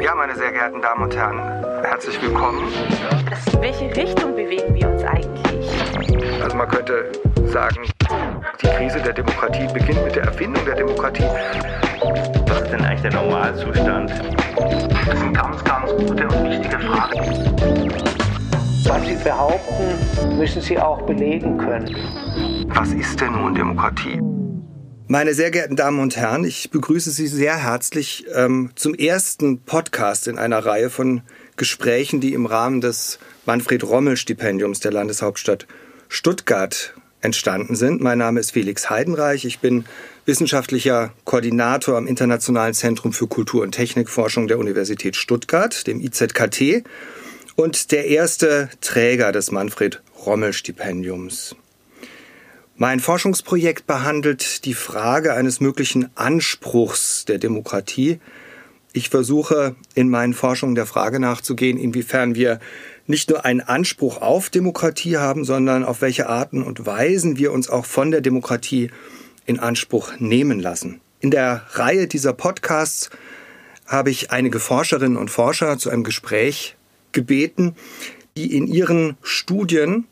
Ja, meine sehr geehrten Damen und Herren, herzlich willkommen. In welche Richtung bewegen wir uns eigentlich? Also man könnte sagen, die Krise der Demokratie beginnt mit der Erfindung der Demokratie. Was ist denn eigentlich der Normalzustand? Das sind ganz, ganz gute und wichtige Fragen. Was Sie behaupten, müssen Sie auch belegen können. Was ist denn nun Demokratie? Meine sehr geehrten Damen und Herren, ich begrüße Sie sehr herzlich ähm, zum ersten Podcast in einer Reihe von Gesprächen, die im Rahmen des Manfred Rommel Stipendiums der Landeshauptstadt Stuttgart entstanden sind. Mein Name ist Felix Heidenreich. Ich bin wissenschaftlicher Koordinator am Internationalen Zentrum für Kultur- und Technikforschung der Universität Stuttgart, dem IZKT, und der erste Träger des Manfred Rommel Stipendiums. Mein Forschungsprojekt behandelt die Frage eines möglichen Anspruchs der Demokratie. Ich versuche in meinen Forschungen der Frage nachzugehen, inwiefern wir nicht nur einen Anspruch auf Demokratie haben, sondern auf welche Arten und Weisen wir uns auch von der Demokratie in Anspruch nehmen lassen. In der Reihe dieser Podcasts habe ich einige Forscherinnen und Forscher zu einem Gespräch gebeten, die in ihren Studien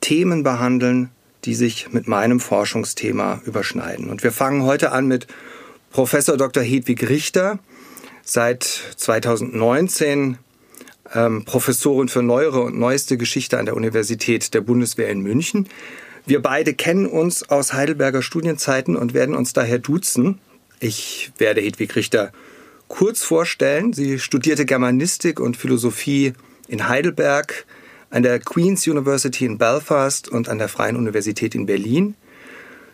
Themen behandeln, die sich mit meinem Forschungsthema überschneiden. Und wir fangen heute an mit Professor Dr. Hedwig Richter, seit 2019 ähm, Professorin für neuere und neueste Geschichte an der Universität der Bundeswehr in München. Wir beide kennen uns aus Heidelberger Studienzeiten und werden uns daher duzen. Ich werde Hedwig Richter kurz vorstellen. Sie studierte Germanistik und Philosophie in Heidelberg, an der Queen's University in Belfast und an der Freien Universität in Berlin.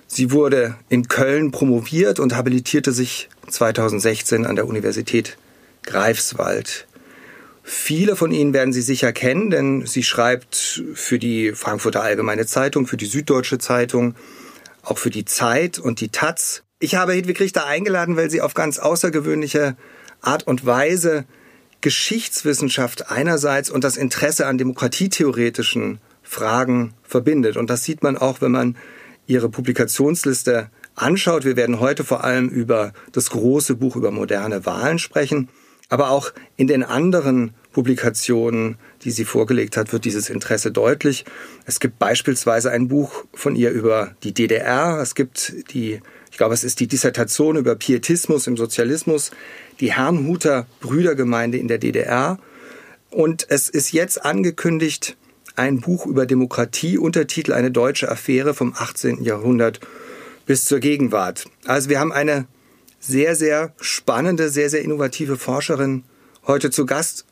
Sie wurde in Köln promoviert und habilitierte sich 2016 an der Universität Greifswald. Viele von Ihnen werden Sie sicher kennen, denn sie schreibt für die Frankfurter Allgemeine Zeitung, für die Süddeutsche Zeitung, auch für die Zeit und die Taz. Ich habe Hedwig Richter eingeladen, weil sie auf ganz außergewöhnliche Art und Weise Geschichtswissenschaft einerseits und das Interesse an demokratietheoretischen Fragen verbindet. Und das sieht man auch, wenn man ihre Publikationsliste anschaut. Wir werden heute vor allem über das große Buch über moderne Wahlen sprechen. Aber auch in den anderen Publikationen, die sie vorgelegt hat, wird dieses Interesse deutlich. Es gibt beispielsweise ein Buch von ihr über die DDR. Es gibt die, ich glaube, es ist die Dissertation über Pietismus im Sozialismus die Herrnhuter Brüdergemeinde in der DDR. Und es ist jetzt angekündigt, ein Buch über Demokratie, Untertitel Eine deutsche Affäre vom 18. Jahrhundert bis zur Gegenwart. Also wir haben eine sehr, sehr spannende, sehr, sehr innovative Forscherin heute zu Gast.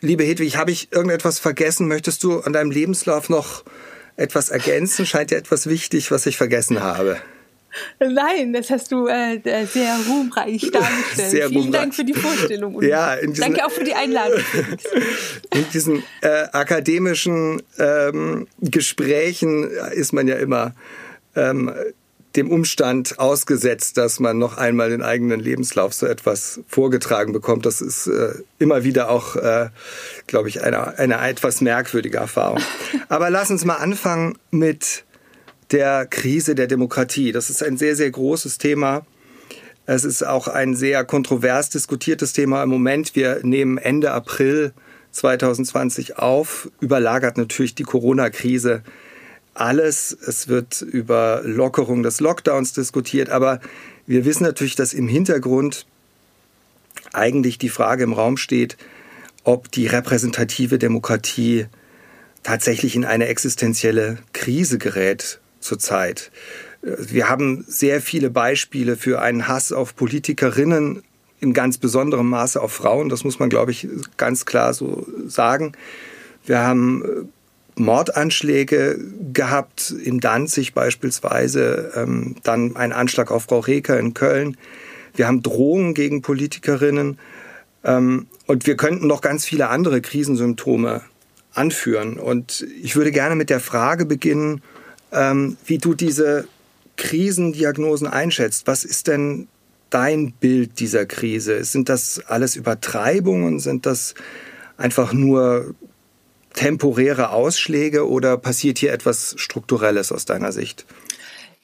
Liebe Hedwig, habe ich irgendetwas vergessen? Möchtest du an deinem Lebenslauf noch etwas ergänzen? Scheint dir etwas wichtig, was ich vergessen habe. Nein, das hast du äh, sehr ruhmreich dargestellt. Sehr Vielen ruhmreich. Dank für die Vorstellung. Und ja, diesen, Danke auch für die Einladung. in diesen äh, akademischen ähm, Gesprächen ist man ja immer ähm, dem Umstand ausgesetzt, dass man noch einmal den eigenen Lebenslauf so etwas vorgetragen bekommt. Das ist äh, immer wieder auch, äh, glaube ich, eine, eine etwas merkwürdige Erfahrung. Aber lass uns mal anfangen mit der Krise der Demokratie. Das ist ein sehr, sehr großes Thema. Es ist auch ein sehr kontrovers diskutiertes Thema im Moment. Wir nehmen Ende April 2020 auf, überlagert natürlich die Corona-Krise alles. Es wird über Lockerung des Lockdowns diskutiert, aber wir wissen natürlich, dass im Hintergrund eigentlich die Frage im Raum steht, ob die repräsentative Demokratie tatsächlich in eine existenzielle Krise gerät zurzeit. Wir haben sehr viele Beispiele für einen Hass auf Politikerinnen, in ganz besonderem Maße auf Frauen. Das muss man, glaube ich, ganz klar so sagen. Wir haben äh, Mordanschläge gehabt, in Danzig beispielsweise, ähm, dann ein Anschlag auf Frau Reker in Köln. Wir haben Drohungen gegen Politikerinnen ähm, und wir könnten noch ganz viele andere Krisensymptome anführen. Und ich würde gerne mit der Frage beginnen, ähm, wie du diese Krisendiagnosen einschätzt. Was ist denn dein Bild dieser Krise? Sind das alles Übertreibungen? Sind das einfach nur temporäre Ausschläge oder passiert hier etwas Strukturelles aus deiner Sicht?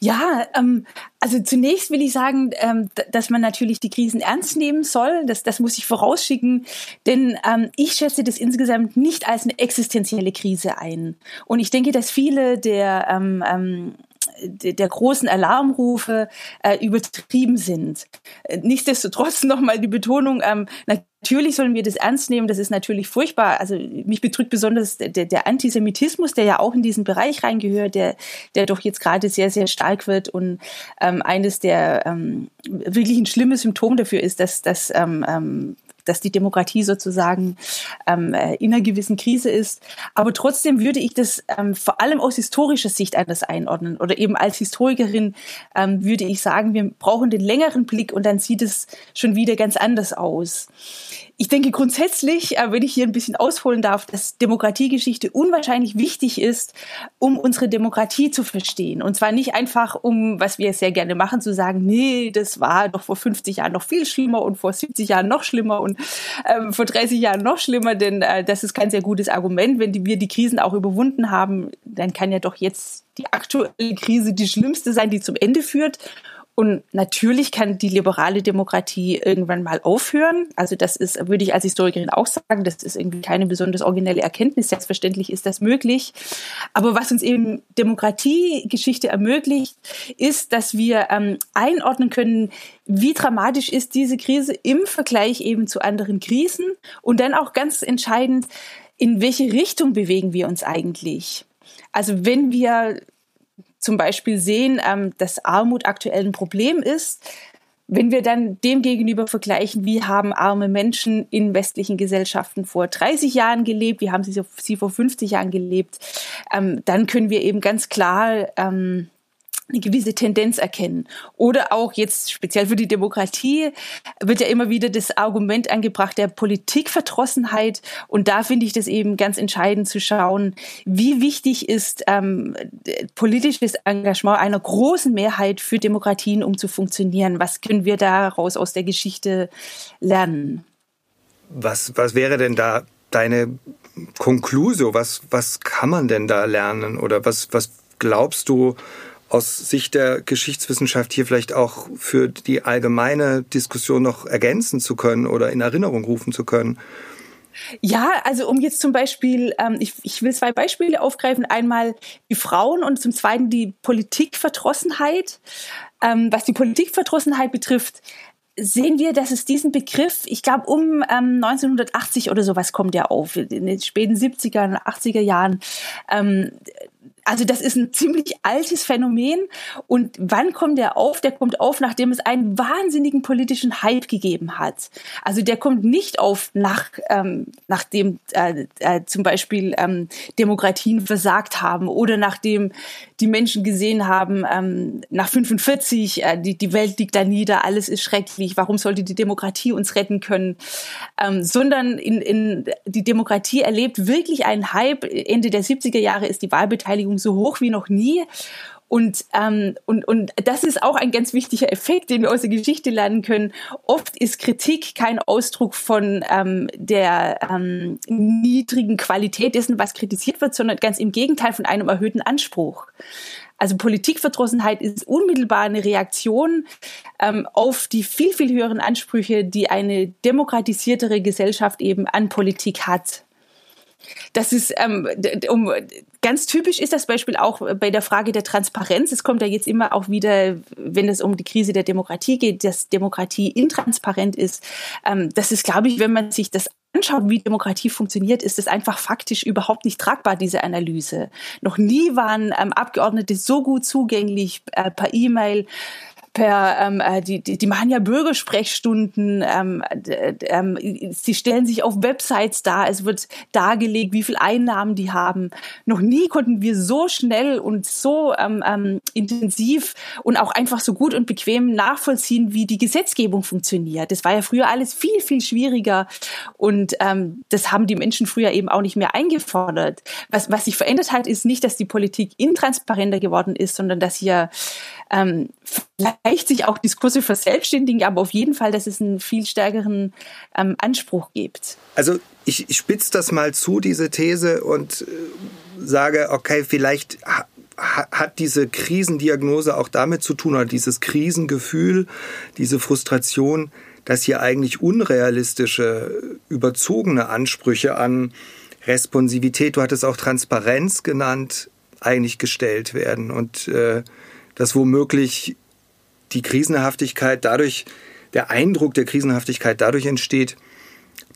Ja, ähm, also zunächst will ich sagen, ähm, dass man natürlich die Krisen ernst nehmen soll. Das, das muss ich vorausschicken, denn ähm, ich schätze das insgesamt nicht als eine existenzielle Krise ein. Und ich denke, dass viele der ähm, ähm, der großen Alarmrufe äh, übertrieben sind. Nichtsdestotrotz nochmal die Betonung, ähm, natürlich sollen wir das ernst nehmen, das ist natürlich furchtbar. Also mich bedrückt besonders der, der Antisemitismus, der ja auch in diesen Bereich reingehört, der, der doch jetzt gerade sehr, sehr stark wird und ähm, eines der ähm, wirklich ein schlimmes Symptom dafür ist, dass, dass ähm, ähm dass die Demokratie sozusagen ähm, äh, in einer gewissen Krise ist. Aber trotzdem würde ich das ähm, vor allem aus historischer Sicht anders einordnen. Oder eben als Historikerin ähm, würde ich sagen, wir brauchen den längeren Blick und dann sieht es schon wieder ganz anders aus. Ich denke grundsätzlich, äh, wenn ich hier ein bisschen ausholen darf, dass Demokratiegeschichte unwahrscheinlich wichtig ist, um unsere Demokratie zu verstehen. Und zwar nicht einfach, um, was wir sehr gerne machen, zu sagen, nee, das war doch vor 50 Jahren noch viel schlimmer und vor 70 Jahren noch schlimmer und ähm, vor 30 Jahren noch schlimmer, denn äh, das ist kein sehr gutes Argument. Wenn die, wir die Krisen auch überwunden haben, dann kann ja doch jetzt die aktuelle Krise die schlimmste sein, die zum Ende führt. Und natürlich kann die liberale Demokratie irgendwann mal aufhören. Also das ist, würde ich als Historikerin auch sagen, das ist irgendwie keine besonders originelle Erkenntnis. Selbstverständlich ist das möglich. Aber was uns eben Demokratiegeschichte ermöglicht, ist, dass wir ähm, einordnen können, wie dramatisch ist diese Krise im Vergleich eben zu anderen Krisen und dann auch ganz entscheidend, in welche Richtung bewegen wir uns eigentlich? Also wenn wir zum Beispiel sehen, ähm, dass Armut aktuell ein Problem ist, wenn wir dann dem gegenüber vergleichen, wie haben arme Menschen in westlichen Gesellschaften vor 30 Jahren gelebt, wie haben sie, sie vor 50 Jahren gelebt, ähm, dann können wir eben ganz klar ähm, eine gewisse Tendenz erkennen. Oder auch jetzt speziell für die Demokratie wird ja immer wieder das Argument angebracht der Politikverdrossenheit. Und da finde ich das eben ganz entscheidend zu schauen, wie wichtig ist ähm, politisches Engagement einer großen Mehrheit für Demokratien, um zu funktionieren. Was können wir daraus aus der Geschichte lernen? Was, was wäre denn da deine Konklusio? Was, was kann man denn da lernen? Oder was, was glaubst du, aus Sicht der Geschichtswissenschaft hier vielleicht auch für die allgemeine Diskussion noch ergänzen zu können oder in Erinnerung rufen zu können? Ja, also um jetzt zum Beispiel, ähm, ich, ich will zwei Beispiele aufgreifen. Einmal die Frauen und zum Zweiten die Politikverdrossenheit. Ähm, was die Politikverdrossenheit betrifft, sehen wir, dass es diesen Begriff, ich glaube um ähm, 1980 oder sowas kommt der auf, in den späten 70er, 80er Jahren. Ähm, also das ist ein ziemlich altes Phänomen. Und wann kommt der auf? Der kommt auf, nachdem es einen wahnsinnigen politischen Hype gegeben hat. Also der kommt nicht auf, nach, ähm, nachdem äh, äh, zum Beispiel ähm, Demokratien versagt haben oder nachdem die Menschen gesehen haben, ähm, nach 45, äh, die, die Welt liegt da nieder, alles ist schrecklich, warum sollte die Demokratie uns retten können? Ähm, sondern in, in, die Demokratie erlebt wirklich einen Hype. Ende der 70er Jahre ist die Wahlbeteiligung so hoch wie noch nie. Und, ähm, und, und das ist auch ein ganz wichtiger Effekt, den wir aus der Geschichte lernen können. Oft ist Kritik kein Ausdruck von ähm, der ähm, niedrigen Qualität dessen, was kritisiert wird, sondern ganz im Gegenteil von einem erhöhten Anspruch. Also Politikverdrossenheit ist unmittelbar eine Reaktion ähm, auf die viel, viel höheren Ansprüche, die eine demokratisiertere Gesellschaft eben an Politik hat. Das ist ähm, um, ganz typisch ist das Beispiel auch bei der Frage der Transparenz. Es kommt ja jetzt immer auch wieder, wenn es um die Krise der Demokratie geht, dass Demokratie intransparent ist. Ähm, das ist, glaube ich, wenn man sich das anschaut, wie Demokratie funktioniert, ist es einfach faktisch überhaupt nicht tragbar, diese Analyse. Noch nie waren ähm, Abgeordnete so gut zugänglich äh, per E-Mail, per, ähm, äh, die, die, die machen ja Bürgersprechstunden, ähm, ähm, sie stellen sich auf Websites dar, es wird dargelegt, wie viel Einnahmen die haben. Noch nie konnten wir so schnell und so ähm, ähm, intensiv und auch einfach so gut und bequem nachvollziehen, wie die Gesetzgebung funktioniert. Das war ja früher alles viel, viel schwieriger und ähm, das haben die Menschen früher eben auch nicht mehr eingefordert. Was, was sich verändert hat, ist nicht, dass die Politik intransparenter geworden ist, sondern dass hier ähm, vielleicht sich auch Diskurse verselbstständigen, aber auf jeden Fall, dass es einen viel stärkeren ähm, Anspruch gibt. Also ich, ich spitze das mal zu, diese These, und äh, sage, okay, vielleicht hat diese Krisendiagnose auch damit zu tun oder dieses Krisengefühl, diese Frustration, dass hier eigentlich unrealistische, überzogene Ansprüche an Responsivität, du hattest auch Transparenz genannt, eigentlich gestellt werden und äh, dass womöglich die Krisenhaftigkeit dadurch, der Eindruck der Krisenhaftigkeit dadurch entsteht,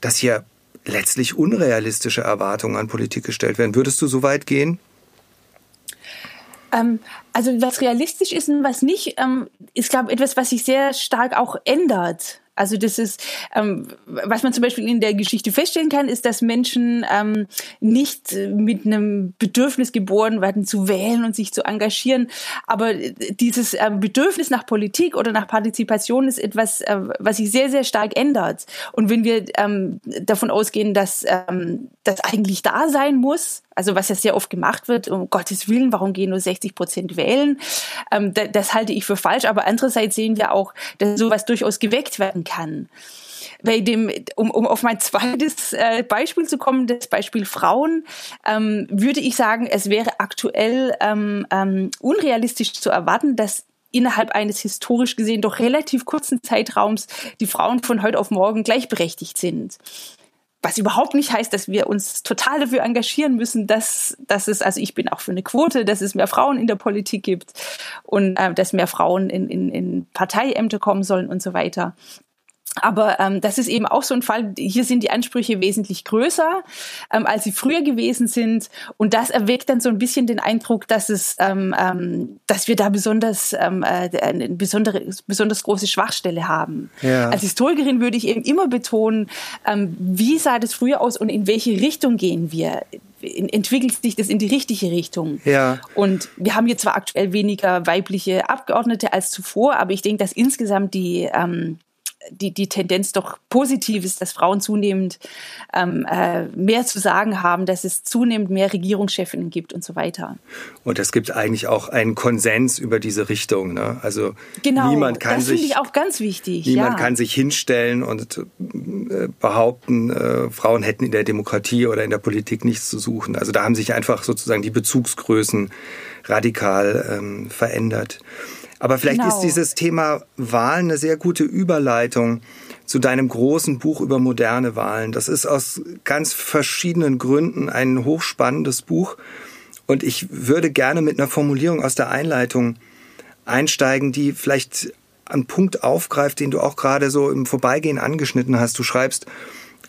dass hier letztlich unrealistische Erwartungen an Politik gestellt werden. Würdest du so weit gehen? Ähm, also was realistisch ist und was nicht, ähm, ist, glaube ich, etwas, was sich sehr stark auch ändert. Also das ist, ähm, was man zum Beispiel in der Geschichte feststellen kann, ist, dass Menschen ähm, nicht mit einem Bedürfnis geboren werden, zu wählen und sich zu engagieren. Aber dieses ähm, Bedürfnis nach Politik oder nach Partizipation ist etwas, äh, was sich sehr, sehr stark ändert. Und wenn wir ähm, davon ausgehen, dass ähm, das eigentlich da sein muss, also was ja sehr oft gemacht wird, um Gottes Willen, warum gehen nur 60 Prozent wählen? Ähm, das, das halte ich für falsch. Aber andererseits sehen wir auch, dass sowas durchaus geweckt werden kann bei dem, um, um auf mein zweites äh, Beispiel zu kommen, das Beispiel Frauen, ähm, würde ich sagen, es wäre aktuell ähm, ähm, unrealistisch zu erwarten, dass innerhalb eines historisch gesehen doch relativ kurzen Zeitraums die Frauen von heute auf morgen gleichberechtigt sind. Was überhaupt nicht heißt, dass wir uns total dafür engagieren müssen, dass, dass es, also ich bin auch für eine Quote, dass es mehr Frauen in der Politik gibt und äh, dass mehr Frauen in, in, in Parteiämter kommen sollen und so weiter. Aber ähm, das ist eben auch so ein Fall. Hier sind die Ansprüche wesentlich größer, ähm, als sie früher gewesen sind, und das erweckt dann so ein bisschen den Eindruck, dass es, ähm, ähm, dass wir da besonders ähm, äh, eine besondere, besonders große Schwachstelle haben. Ja. Als Historikerin würde ich eben immer betonen, ähm, wie sah das früher aus und in welche Richtung gehen wir? entwickelt sich das in die richtige Richtung. Ja. Und wir haben jetzt zwar aktuell weniger weibliche Abgeordnete als zuvor, aber ich denke, dass insgesamt die ähm, die, die Tendenz doch positiv ist, dass Frauen zunehmend ähm, äh, mehr zu sagen haben, dass es zunehmend mehr Regierungschefinnen gibt und so weiter. Und es gibt eigentlich auch einen Konsens über diese Richtung. Ne? Also genau, niemand kann das finde ich auch ganz wichtig. Niemand ja. kann sich hinstellen und äh, behaupten, äh, Frauen hätten in der Demokratie oder in der Politik nichts zu suchen. Also da haben sich einfach sozusagen die Bezugsgrößen radikal ähm, verändert. Aber vielleicht genau. ist dieses Thema Wahlen eine sehr gute Überleitung zu deinem großen Buch über moderne Wahlen. Das ist aus ganz verschiedenen Gründen ein hochspannendes Buch. Und ich würde gerne mit einer Formulierung aus der Einleitung einsteigen, die vielleicht einen Punkt aufgreift, den du auch gerade so im Vorbeigehen angeschnitten hast. Du schreibst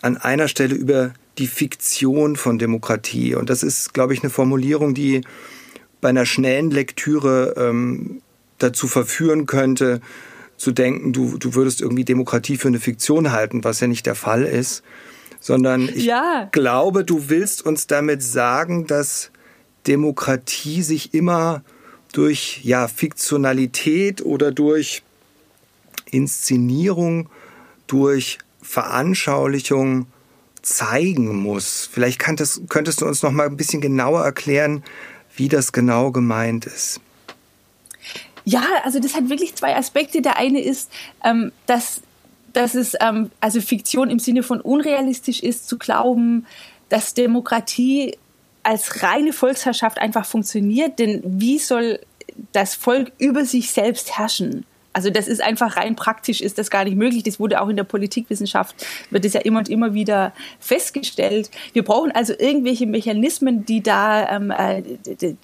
an einer Stelle über die Fiktion von Demokratie. Und das ist, glaube ich, eine Formulierung, die bei einer schnellen Lektüre ähm, dazu verführen könnte, zu denken, du, du würdest irgendwie Demokratie für eine Fiktion halten, was ja nicht der Fall ist, sondern ich ja. glaube, du willst uns damit sagen, dass Demokratie sich immer durch ja, Fiktionalität oder durch Inszenierung, durch Veranschaulichung zeigen muss. Vielleicht könntest, könntest du uns noch mal ein bisschen genauer erklären, wie das genau gemeint ist. Ja, also das hat wirklich zwei Aspekte. Der eine ist, ähm, dass, dass es ähm, also Fiktion im Sinne von unrealistisch ist, zu glauben, dass Demokratie als reine Volksherrschaft einfach funktioniert. Denn wie soll das Volk über sich selbst herrschen? Also das ist einfach rein praktisch, ist das gar nicht möglich. Das wurde auch in der Politikwissenschaft, wird es ja immer und immer wieder festgestellt. Wir brauchen also irgendwelche Mechanismen, die da, ähm, äh,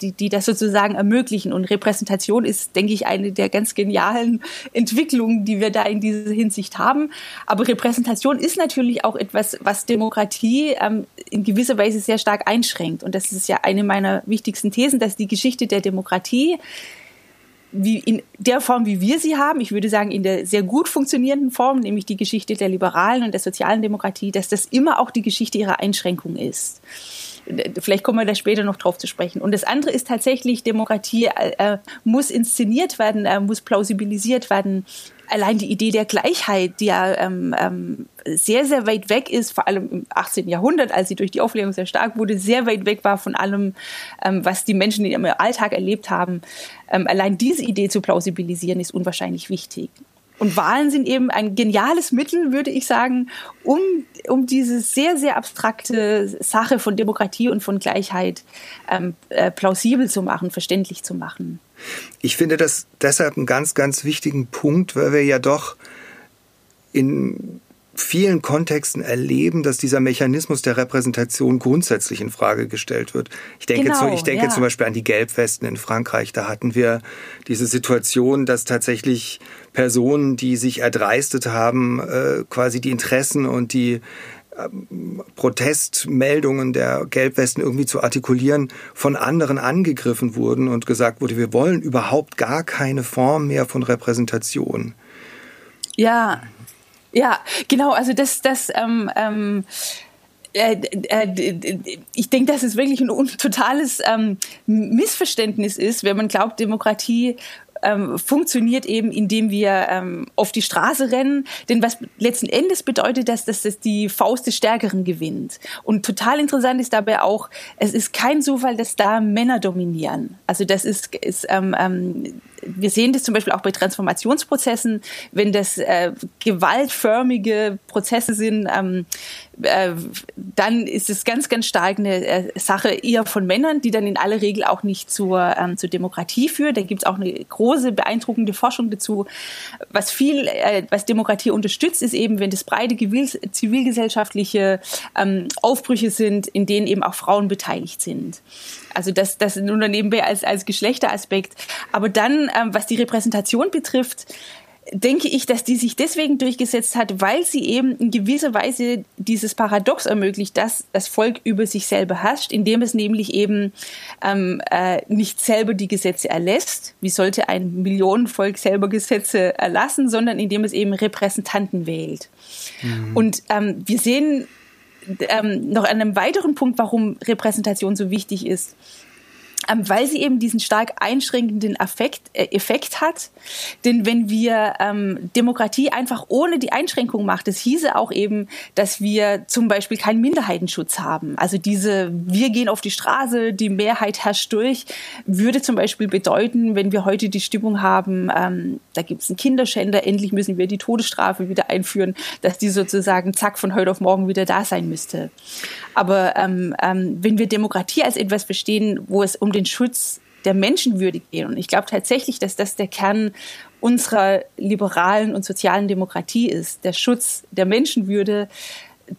die, die das sozusagen ermöglichen. Und Repräsentation ist, denke ich, eine der ganz genialen Entwicklungen, die wir da in dieser Hinsicht haben. Aber Repräsentation ist natürlich auch etwas, was Demokratie ähm, in gewisser Weise sehr stark einschränkt. Und das ist ja eine meiner wichtigsten Thesen, dass die Geschichte der Demokratie wie in der Form, wie wir sie haben, ich würde sagen in der sehr gut funktionierenden Form, nämlich die Geschichte der liberalen und der sozialen Demokratie, dass das immer auch die Geschichte ihrer Einschränkung ist. Vielleicht kommen wir da später noch drauf zu sprechen. Und das andere ist tatsächlich, Demokratie äh, muss inszeniert werden, äh, muss plausibilisiert werden. Allein die Idee der Gleichheit, die ja ähm, ähm, sehr, sehr weit weg ist, vor allem im 18. Jahrhundert, als sie durch die Aufklärung sehr stark wurde, sehr weit weg war von allem, ähm, was die Menschen in ihrem Alltag erlebt haben. Ähm, allein diese Idee zu plausibilisieren, ist unwahrscheinlich wichtig. Und Wahlen sind eben ein geniales Mittel, würde ich sagen, um, um diese sehr, sehr abstrakte Sache von Demokratie und von Gleichheit ähm, äh, plausibel zu machen, verständlich zu machen. Ich finde das deshalb einen ganz, ganz wichtigen Punkt, weil wir ja doch in vielen Kontexten erleben, dass dieser Mechanismus der Repräsentation grundsätzlich in Frage gestellt wird. Ich denke, genau, zu, ich denke ja. zum Beispiel an die Gelbwesten in Frankreich. Da hatten wir diese Situation, dass tatsächlich Personen, die sich erdreistet haben, äh, quasi die Interessen und die ähm, Protestmeldungen der Gelbwesten irgendwie zu artikulieren, von anderen angegriffen wurden und gesagt wurde, wir wollen überhaupt gar keine Form mehr von Repräsentation. Ja, ja, genau. Also das, das, ähm, ähm, äh, äh, ich denke, dass es wirklich ein, totales ähm, Missverständnis ist, wenn man glaubt, Demokratie ähm, funktioniert eben, indem wir ähm, auf die Straße rennen. Denn was letzten Endes bedeutet das, dass das die Faust des Stärkeren gewinnt. Und total interessant ist dabei auch, es ist kein Zufall, dass da Männer dominieren. Also das ist, ist ähm, ähm, wir sehen das zum Beispiel auch bei Transformationsprozessen, wenn das äh, gewaltförmige Prozesse sind, ähm, äh, dann ist es ganz, ganz stark eine äh, Sache eher von Männern, die dann in aller Regel auch nicht zur, ähm, zur Demokratie führt. Da gibt es auch eine große, beeindruckende Forschung dazu. Was viel, äh, was Demokratie unterstützt, ist eben, wenn das breite zivilgesellschaftliche ähm, Aufbrüche sind, in denen eben auch Frauen beteiligt sind. Also das, das nur nebenbei als, als Geschlechteraspekt. Aber dann, ähm, was die Repräsentation betrifft, denke ich, dass die sich deswegen durchgesetzt hat, weil sie eben in gewisser Weise dieses Paradox ermöglicht, dass das Volk über sich selber herrscht, indem es nämlich eben ähm, äh, nicht selber die Gesetze erlässt, wie sollte ein Millionenvolk selber Gesetze erlassen, sondern indem es eben Repräsentanten wählt. Mhm. Und ähm, wir sehen ähm, noch an einem weiteren Punkt, warum Repräsentation so wichtig ist. Ähm, weil sie eben diesen stark einschränkenden Effekt, äh, Effekt hat. Denn wenn wir ähm, Demokratie einfach ohne die Einschränkung macht, das hieße auch eben, dass wir zum Beispiel keinen Minderheitenschutz haben. Also diese, wir gehen auf die Straße, die Mehrheit herrscht durch, würde zum Beispiel bedeuten, wenn wir heute die Stimmung haben, ähm, da gibt es einen Kinderschänder, endlich müssen wir die Todesstrafe wieder einführen, dass die sozusagen zack von heute auf morgen wieder da sein müsste. Aber ähm, ähm, wenn wir Demokratie als etwas verstehen, wo es um den Schutz der Menschenwürde geht, und ich glaube tatsächlich, dass das der Kern unserer liberalen und sozialen Demokratie ist, der Schutz der Menschenwürde,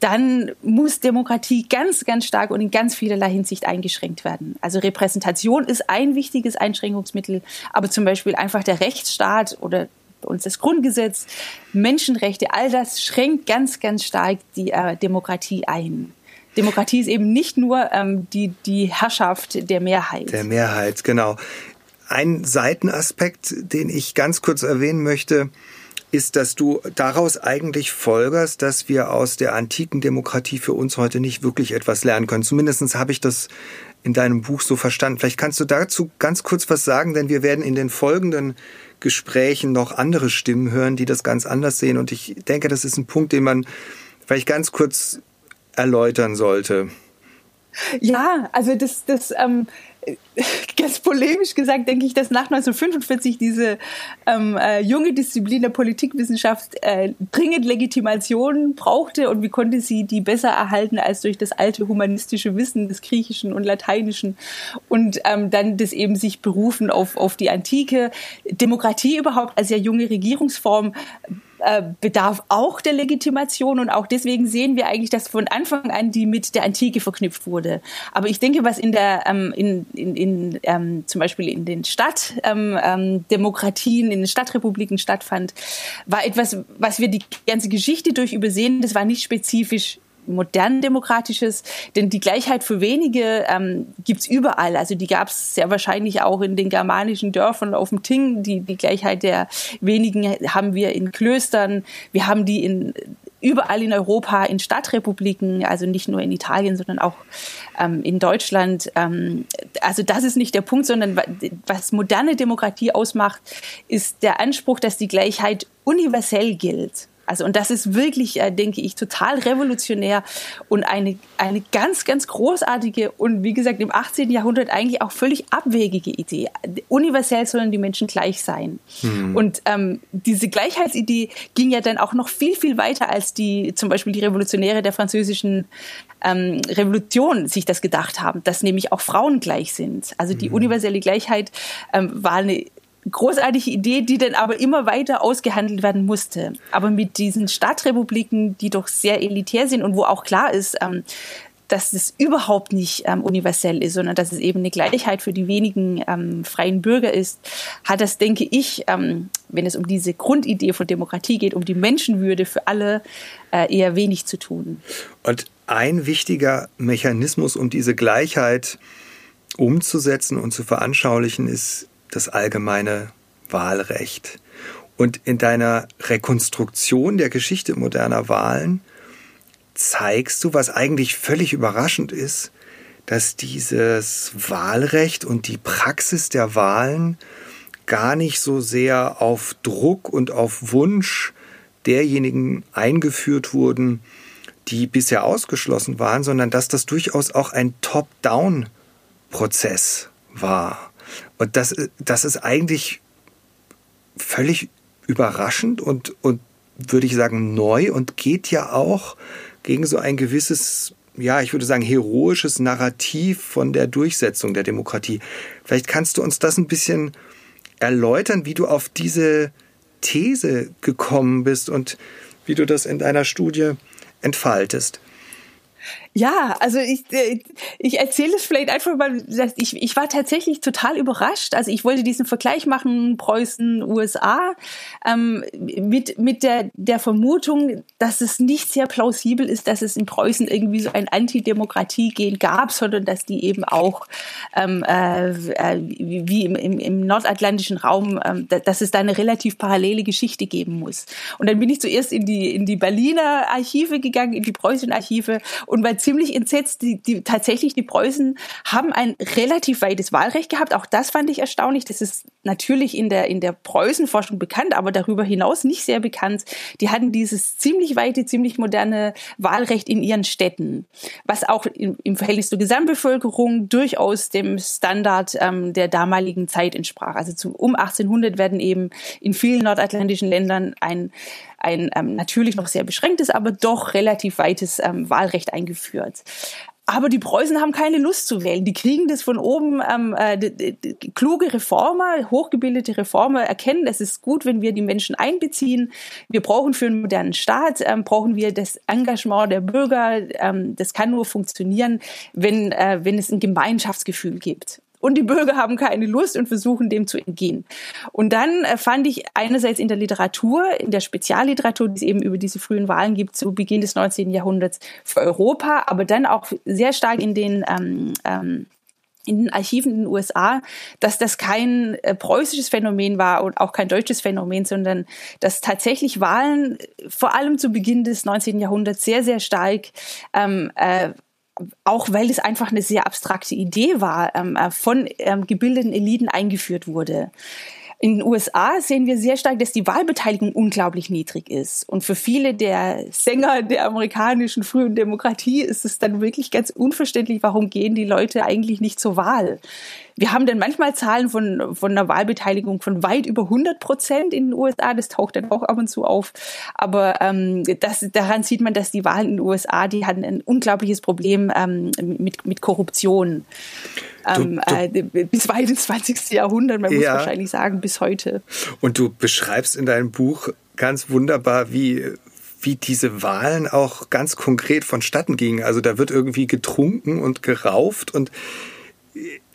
dann muss Demokratie ganz, ganz stark und in ganz vielerlei Hinsicht eingeschränkt werden. Also Repräsentation ist ein wichtiges Einschränkungsmittel, aber zum Beispiel einfach der Rechtsstaat oder bei uns das Grundgesetz, Menschenrechte, all das schränkt ganz, ganz stark die äh, Demokratie ein. Demokratie ist eben nicht nur ähm, die, die Herrschaft der Mehrheit. Der Mehrheit, genau. Ein Seitenaspekt, den ich ganz kurz erwähnen möchte, ist, dass du daraus eigentlich folgerst, dass wir aus der antiken Demokratie für uns heute nicht wirklich etwas lernen können. Zumindest habe ich das in deinem Buch so verstanden. Vielleicht kannst du dazu ganz kurz was sagen, denn wir werden in den folgenden Gesprächen noch andere Stimmen hören, die das ganz anders sehen. Und ich denke, das ist ein Punkt, den man vielleicht ganz kurz erläutern sollte. Ja, also das, das ähm, ganz polemisch gesagt, denke ich, dass nach 1945 diese ähm, äh, junge Disziplin der Politikwissenschaft äh, dringend Legitimation brauchte und wie konnte sie die besser erhalten als durch das alte humanistische Wissen des Griechischen und Lateinischen und ähm, dann das eben sich berufen auf, auf die Antike. Demokratie überhaupt als ja junge Regierungsform äh, bedarf auch der Legitimation und auch deswegen sehen wir eigentlich, dass von Anfang an die mit der Antike verknüpft wurde. Aber ich denke, was in der ähm, in, in, in ähm, zum Beispiel in den Stadtdemokratien, ähm, ähm in den Stadtrepubliken stattfand, war etwas, was wir die ganze Geschichte durch übersehen. Das war nicht spezifisch modern demokratisches, denn die Gleichheit für wenige ähm, gibt's überall. Also die gab's sehr wahrscheinlich auch in den germanischen Dörfern auf dem Ting. Die, die Gleichheit der wenigen haben wir in Klöstern. Wir haben die in überall in Europa in Stadtrepubliken, also nicht nur in Italien, sondern auch ähm, in Deutschland. Ähm, also das ist nicht der Punkt, sondern was moderne Demokratie ausmacht, ist der Anspruch, dass die Gleichheit universell gilt. Also und das ist wirklich, äh, denke ich, total revolutionär und eine, eine ganz, ganz großartige und wie gesagt im 18. Jahrhundert eigentlich auch völlig abwegige Idee. Universell sollen die Menschen gleich sein. Mhm. Und ähm, diese Gleichheitsidee ging ja dann auch noch viel, viel weiter als die zum Beispiel die Revolutionäre der französischen ähm, Revolution sich das gedacht haben, dass nämlich auch Frauen gleich sind. Also die mhm. universelle Gleichheit ähm, war eine großartige Idee, die dann aber immer weiter ausgehandelt werden musste. Aber mit diesen Stadtrepubliken, die doch sehr elitär sind und wo auch klar ist, ähm, dass es überhaupt nicht ähm, universell ist, sondern dass es eben eine Gleichheit für die wenigen ähm, freien Bürger ist, hat das, denke ich, ähm, wenn es um diese Grundidee von Demokratie geht, um die Menschenwürde für alle, äh, eher wenig zu tun. Und ein wichtiger Mechanismus, um diese Gleichheit umzusetzen und zu veranschaulichen, ist das allgemeine Wahlrecht. Und in deiner Rekonstruktion der Geschichte moderner Wahlen zeigst du, was eigentlich völlig überraschend ist, dass dieses Wahlrecht und die Praxis der Wahlen gar nicht so sehr auf Druck und auf Wunsch derjenigen eingeführt wurden, die bisher ausgeschlossen waren, sondern dass das durchaus auch ein Top-Down-Prozess war. Und das, das ist eigentlich völlig überraschend und, und würde ich sagen neu und geht ja auch gegen so ein gewisses, ja, ich würde sagen, heroisches Narrativ von der Durchsetzung der Demokratie. Vielleicht kannst du uns das ein bisschen erläutern, wie du auf diese These gekommen bist und wie du das in deiner Studie entfaltest. Ja, also ich, äh, ich erzähle es vielleicht einfach mal. Ich, ich war tatsächlich total überrascht. Also ich wollte diesen Vergleich machen, Preußen, USA, ähm, mit, mit der, der Vermutung, dass es nicht sehr plausibel ist, dass es in Preußen irgendwie so ein Antidemokratie-Gen gab, sondern dass die eben auch ähm, äh, äh wie im, im, im nordatlantischen Raum, ähm, dass es da eine relativ parallele Geschichte geben muss. Und dann bin ich zuerst in die, in die Berliner Archive gegangen, in die preußischen Archive und war ziemlich entsetzt. Die, die, tatsächlich, die Preußen haben ein relativ weites Wahlrecht gehabt. Auch das fand ich erstaunlich. Das ist natürlich in der, in der Preußenforschung bekannt, aber darüber hinaus nicht sehr bekannt. Die hatten dieses ziemlich weite, ziemlich moderne Wahlrecht in ihren Städten, was auch im, im Verhältnis zur Gesamtbevölkerung durchaus dem Standard ähm, der damaligen Zeit entsprach. Also zu, um 1800 werden eben in vielen nordatlantischen Ländern ein ein ähm, natürlich noch sehr beschränktes, aber doch relativ weites ähm, Wahlrecht eingeführt. Aber die Preußen haben keine Lust zu wählen. Die kriegen das von oben. Ähm, äh, kluge Reformer, hochgebildete Reformer erkennen, es ist gut, wenn wir die Menschen einbeziehen. Wir brauchen für einen modernen Staat, ähm, brauchen wir das Engagement der Bürger. Ähm, das kann nur funktionieren, wenn, äh, wenn es ein Gemeinschaftsgefühl gibt und die Bürger haben keine Lust und versuchen dem zu entgehen. Und dann äh, fand ich einerseits in der Literatur, in der Spezialliteratur, die es eben über diese frühen Wahlen gibt, zu Beginn des 19. Jahrhunderts für Europa, aber dann auch sehr stark in den ähm, ähm, in den Archiven in den USA, dass das kein äh, preußisches Phänomen war und auch kein deutsches Phänomen, sondern dass tatsächlich Wahlen vor allem zu Beginn des 19. Jahrhunderts sehr, sehr stark ähm, äh, auch weil es einfach eine sehr abstrakte Idee war, ähm, äh, von ähm, gebildeten Eliten eingeführt wurde. In den USA sehen wir sehr stark, dass die Wahlbeteiligung unglaublich niedrig ist. Und für viele der Sänger der amerikanischen frühen Demokratie ist es dann wirklich ganz unverständlich, warum gehen die Leute eigentlich nicht zur Wahl. Wir haben dann manchmal Zahlen von, von einer Wahlbeteiligung von weit über 100 Prozent in den USA. Das taucht dann auch ab und zu auf. Aber ähm, das, daran sieht man, dass die Wahlen in den USA, die hatten ein unglaubliches Problem ähm, mit, mit Korruption. Ähm, du, du, äh, bis weit ins 20. Jahrhundert, man muss wahrscheinlich sagen, bis heute. Und du beschreibst in deinem Buch ganz wunderbar, wie wie diese Wahlen auch ganz konkret vonstatten gingen. Also da wird irgendwie getrunken und gerauft und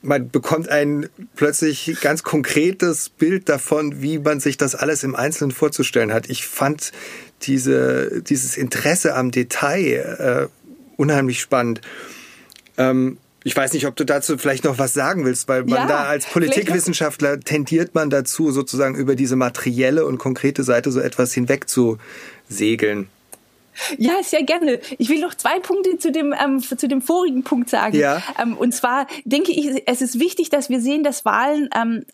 man bekommt ein plötzlich ganz konkretes Bild davon, wie man sich das alles im Einzelnen vorzustellen hat. Ich fand diese, dieses Interesse am Detail äh, unheimlich spannend. Ähm, ich weiß nicht, ob du dazu vielleicht noch was sagen willst, weil man ja, da als Politikwissenschaftler tendiert man dazu, sozusagen über diese materielle und konkrete Seite so etwas hinweg zu segeln. Ja, sehr gerne. Ich will noch zwei Punkte zu dem, ähm, zu dem vorigen Punkt sagen. Ja. Ähm, und zwar denke ich, es ist wichtig, dass wir sehen, dass Wahlen ähm,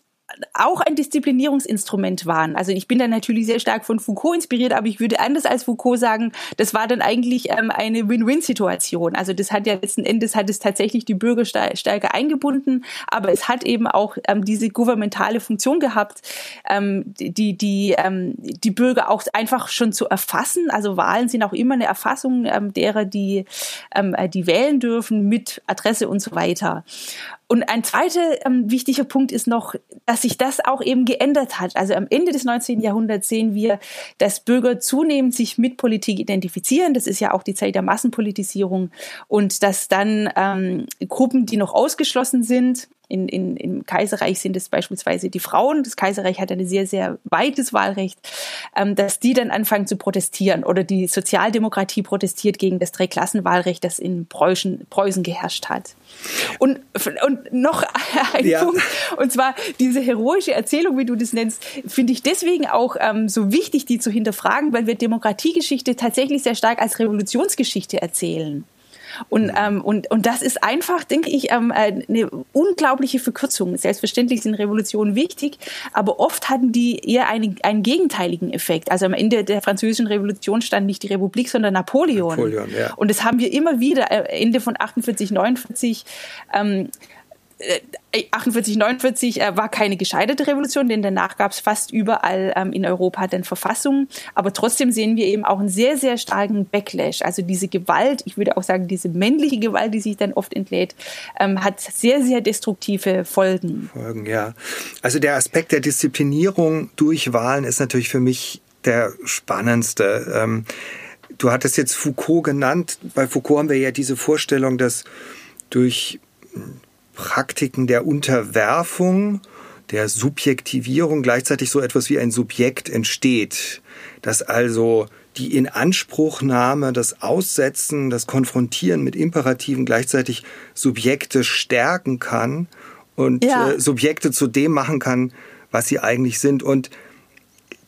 auch ein Disziplinierungsinstrument waren. Also ich bin da natürlich sehr stark von Foucault inspiriert, aber ich würde anders als Foucault sagen, das war dann eigentlich ähm, eine Win-Win-Situation. Also das hat ja letzten Endes hat es tatsächlich die Bürger stärker eingebunden, aber es hat eben auch ähm, diese gouvernementale Funktion gehabt, ähm, die die ähm, die Bürger auch einfach schon zu erfassen. Also Wahlen sind auch immer eine Erfassung ähm, derer, die ähm, die wählen dürfen mit Adresse und so weiter. Und ein zweiter ähm, wichtiger Punkt ist noch, dass sich das auch eben geändert hat. Also am Ende des 19. Jahrhunderts sehen wir, dass Bürger zunehmend sich mit Politik identifizieren. Das ist ja auch die Zeit der Massenpolitisierung. Und dass dann ähm, Gruppen, die noch ausgeschlossen sind, in, in, Im Kaiserreich sind es beispielsweise die Frauen. Das Kaiserreich hat ein sehr, sehr weites Wahlrecht, ähm, dass die dann anfangen zu protestieren. Oder die Sozialdemokratie protestiert gegen das Dreiklassenwahlrecht, das in Preußen, Preußen geherrscht hat. Und, und noch ein ja. Punkt, und zwar diese heroische Erzählung, wie du das nennst, finde ich deswegen auch ähm, so wichtig, die zu hinterfragen, weil wir Demokratiegeschichte tatsächlich sehr stark als Revolutionsgeschichte erzählen. Und, ähm, und, und das ist einfach, denke ich, ähm, eine unglaubliche Verkürzung. Selbstverständlich sind Revolutionen wichtig, aber oft hatten die eher einen, einen gegenteiligen Effekt. Also am Ende der französischen Revolution stand nicht die Republik, sondern Napoleon. Napoleon ja. Und das haben wir immer wieder, äh, Ende von 48, 49, ähm, 48, 49 äh, war keine gescheiterte Revolution, denn danach gab es fast überall ähm, in Europa dann Verfassungen. Aber trotzdem sehen wir eben auch einen sehr, sehr starken Backlash. Also diese Gewalt, ich würde auch sagen, diese männliche Gewalt, die sich dann oft entlädt, ähm, hat sehr, sehr destruktive Folgen. Folgen, ja. Also der Aspekt der Disziplinierung durch Wahlen ist natürlich für mich der spannendste. Ähm, du hattest jetzt Foucault genannt. Bei Foucault haben wir ja diese Vorstellung, dass durch Praktiken der Unterwerfung, der Subjektivierung gleichzeitig so etwas wie ein Subjekt entsteht, dass also die Inanspruchnahme, das Aussetzen, das Konfrontieren mit Imperativen gleichzeitig Subjekte stärken kann und ja. äh, Subjekte zu dem machen kann, was sie eigentlich sind. Und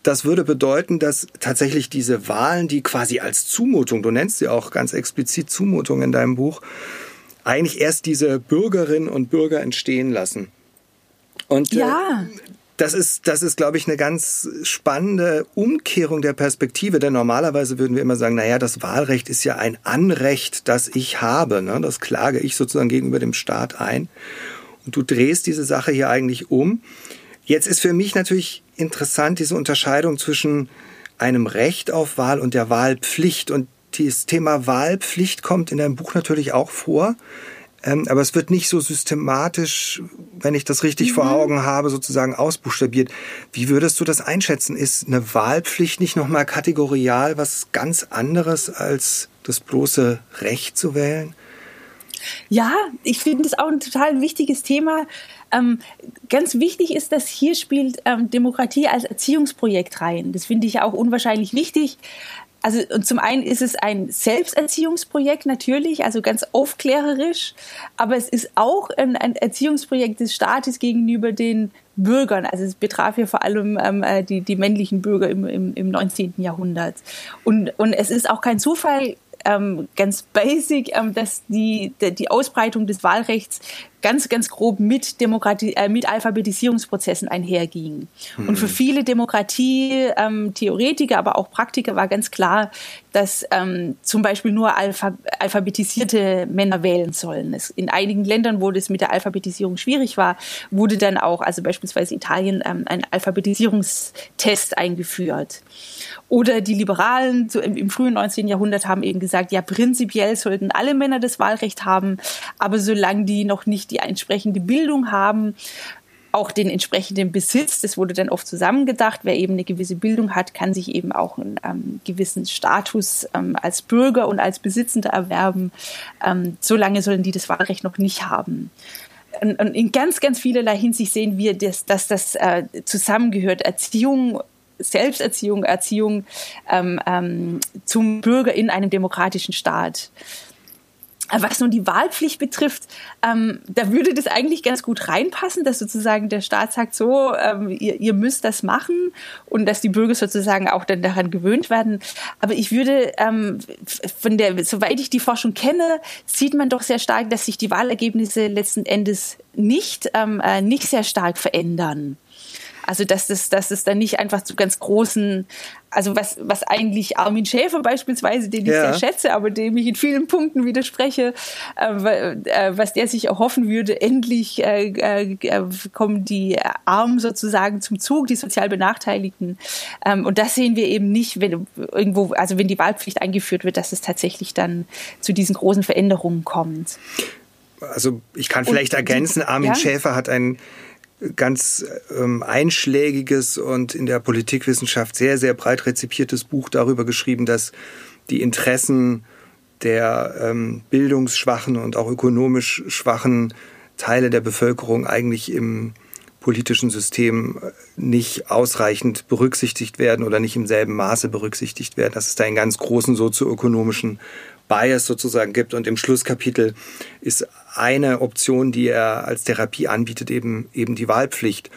das würde bedeuten, dass tatsächlich diese Wahlen, die quasi als Zumutung, du nennst sie auch ganz explizit Zumutung in deinem Buch, eigentlich erst diese Bürgerinnen und Bürger entstehen lassen. Und äh, ja. Äh, das ist, das ist, glaube ich, eine ganz spannende Umkehrung der Perspektive, denn normalerweise würden wir immer sagen, naja, das Wahlrecht ist ja ein Anrecht, das ich habe. Ne? Das klage ich sozusagen gegenüber dem Staat ein. Und du drehst diese Sache hier eigentlich um. Jetzt ist für mich natürlich interessant diese Unterscheidung zwischen einem Recht auf Wahl und der Wahlpflicht. Und das Thema Wahlpflicht kommt in deinem Buch natürlich auch vor. Ähm, aber es wird nicht so systematisch, wenn ich das richtig mhm. vor Augen habe, sozusagen ausbuchstabiert. Wie würdest du das einschätzen? Ist eine Wahlpflicht nicht nochmal kategorial was ganz anderes als das bloße Recht zu wählen? Ja, ich finde das auch ein total wichtiges Thema. Ähm, ganz wichtig ist, dass hier spielt ähm, Demokratie als Erziehungsprojekt rein. Das finde ich auch unwahrscheinlich wichtig. Also und zum einen ist es ein Selbsterziehungsprojekt natürlich, also ganz aufklärerisch, aber es ist auch ein, ein Erziehungsprojekt des Staates gegenüber den Bürgern. Also es betraf hier vor allem ähm, äh, die, die männlichen Bürger im, im, im 19. Jahrhundert. Und, und es ist auch kein Zufall, ähm, ganz basic, ähm, dass die, die Ausbreitung des Wahlrechts ganz, ganz grob mit Demokratie, äh, mit Alphabetisierungsprozessen einherging. Mhm. Und für viele Demokratie-Theoretiker, ähm, aber auch Praktiker war ganz klar, dass ähm, zum Beispiel nur Alpha alphabetisierte Männer wählen sollen. Es, in einigen Ländern, wo das mit der Alphabetisierung schwierig war, wurde dann auch, also beispielsweise Italien, ähm, ein Alphabetisierungstest eingeführt. Oder die Liberalen so im, im frühen 19. Jahrhundert haben eben gesagt, ja, prinzipiell sollten alle Männer das Wahlrecht haben, aber solange die noch nicht die entsprechende Bildung haben, auch den entsprechenden Besitz, das wurde dann oft zusammengedacht, wer eben eine gewisse Bildung hat, kann sich eben auch einen ähm, gewissen Status ähm, als Bürger und als Besitzender erwerben. Ähm, solange sollen die das Wahlrecht noch nicht haben. Und, und in ganz, ganz vielerlei Hinsicht sehen wir, dass, dass das äh, zusammengehört. Erziehung Selbsterziehung, Erziehung ähm, ähm, zum Bürger in einem demokratischen Staat. Was nun die Wahlpflicht betrifft, ähm, da würde das eigentlich ganz gut reinpassen, dass sozusagen der Staat sagt, so, ähm, ihr, ihr müsst das machen und dass die Bürger sozusagen auch dann daran gewöhnt werden. Aber ich würde, ähm, von der, soweit ich die Forschung kenne, sieht man doch sehr stark, dass sich die Wahlergebnisse letzten Endes nicht, ähm, äh, nicht sehr stark verändern. Also dass das, dass es dann nicht einfach zu ganz großen, also was, was eigentlich Armin Schäfer beispielsweise, den ich ja. sehr schätze, aber dem ich in vielen Punkten widerspreche, äh, äh was der sich erhoffen würde, endlich äh, äh, kommen die Armen sozusagen zum Zug, die sozial Benachteiligten. Ähm, und das sehen wir eben nicht, wenn irgendwo, also wenn die Wahlpflicht eingeführt wird, dass es tatsächlich dann zu diesen großen Veränderungen kommt. Also ich kann vielleicht und, ergänzen, Armin ja? Schäfer hat ein ganz ähm, einschlägiges und in der Politikwissenschaft sehr, sehr breit rezipiertes Buch darüber geschrieben, dass die Interessen der ähm, bildungsschwachen und auch ökonomisch schwachen Teile der Bevölkerung eigentlich im politischen System äh, nicht ausreichend berücksichtigt werden oder nicht im selben Maße berücksichtigt werden, dass es da einen ganz großen sozioökonomischen Bias sozusagen gibt. Und im Schlusskapitel ist eine Option, die er als Therapie anbietet, eben, eben die Wahlpflicht.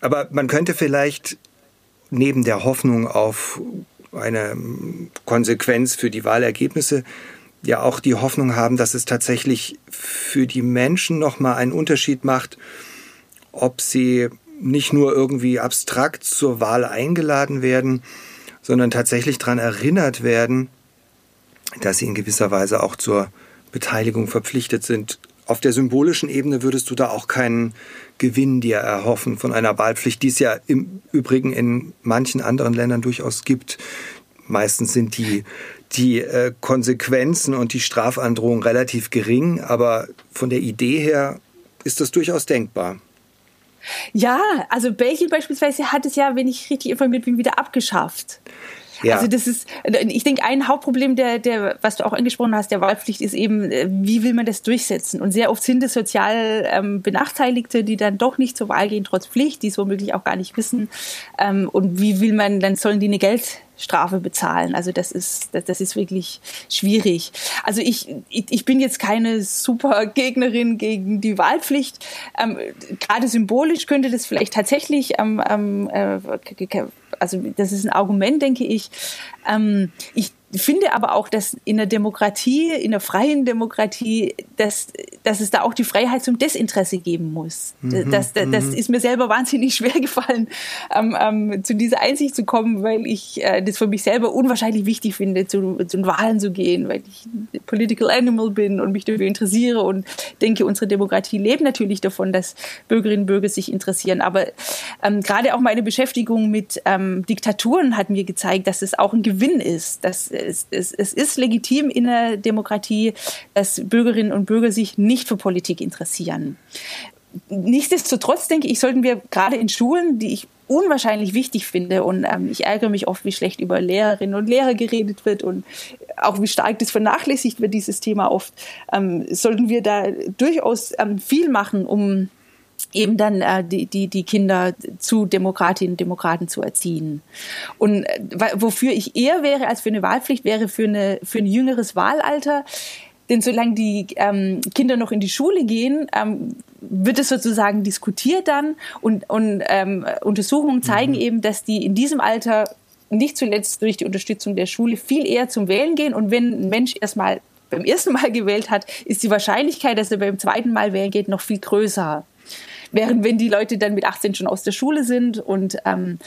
Aber man könnte vielleicht neben der Hoffnung auf eine Konsequenz für die Wahlergebnisse ja auch die Hoffnung haben, dass es tatsächlich für die Menschen nochmal einen Unterschied macht, ob sie nicht nur irgendwie abstrakt zur Wahl eingeladen werden, sondern tatsächlich daran erinnert werden, dass sie in gewisser Weise auch zur Beteiligung verpflichtet sind. Auf der symbolischen Ebene würdest du da auch keinen Gewinn dir erhoffen von einer Wahlpflicht, die es ja im Übrigen in manchen anderen Ländern durchaus gibt. Meistens sind die, die äh, Konsequenzen und die Strafandrohung relativ gering, aber von der Idee her ist das durchaus denkbar. Ja, also Belgien beispielsweise hat es ja, wenn ich richtig informiert bin, wieder abgeschafft. Ja. Also das ist, ich denke, ein Hauptproblem, der, der, was du auch angesprochen hast, der Wahlpflicht, ist eben, äh, wie will man das durchsetzen? Und sehr oft sind es sozial ähm, Benachteiligte, die dann doch nicht zur Wahl gehen, trotz Pflicht, die es womöglich auch gar nicht wissen. Ähm, und wie will man, dann sollen die eine Geld Strafe bezahlen. Also das ist, das, das ist wirklich schwierig. Also ich, ich, ich bin jetzt keine super Gegnerin gegen die Wahlpflicht. Ähm, gerade symbolisch könnte das vielleicht tatsächlich, ähm, ähm, äh, also das ist ein Argument, denke ich. Ähm, ich finde aber auch, dass in der Demokratie, in der freien Demokratie, dass, dass es da auch die Freiheit zum Desinteresse geben muss. Mhm, das, das, das, mhm. ist mir selber wahnsinnig schwer gefallen, ähm, ähm, zu dieser Einsicht zu kommen, weil ich äh, das für mich selber unwahrscheinlich wichtig finde, zu, zu Wahlen zu gehen, weil ich Political Animal bin und mich dafür interessiere und denke, unsere Demokratie lebt natürlich davon, dass Bürgerinnen und Bürger sich interessieren. Aber ähm, gerade auch meine Beschäftigung mit ähm, Diktaturen hat mir gezeigt, dass es auch ein Gewinn ist, dass es, es, es ist legitim in der Demokratie, dass Bürgerinnen und Bürger sich nicht für Politik interessieren. Nichtsdestotrotz denke ich, sollten wir gerade in Schulen, die ich unwahrscheinlich wichtig finde und ähm, ich ärgere mich oft, wie schlecht über Lehrerinnen und Lehrer geredet wird und auch wie stark das vernachlässigt wird, dieses Thema oft, ähm, sollten wir da durchaus ähm, viel machen, um eben dann äh, die, die, die Kinder zu Demokratinnen und Demokraten zu erziehen. Und äh, wofür ich eher wäre als für eine Wahlpflicht, wäre für, eine, für ein jüngeres Wahlalter. Denn solange die ähm, Kinder noch in die Schule gehen, ähm, wird es sozusagen diskutiert dann und, und ähm, Untersuchungen zeigen mhm. eben, dass die in diesem Alter nicht zuletzt durch die Unterstützung der Schule viel eher zum Wählen gehen und wenn ein Mensch erstmal beim ersten Mal gewählt hat, ist die Wahrscheinlichkeit, dass er beim zweiten Mal wählen geht, noch viel größer. Während wenn die Leute dann mit 18 schon aus der Schule sind und ähm,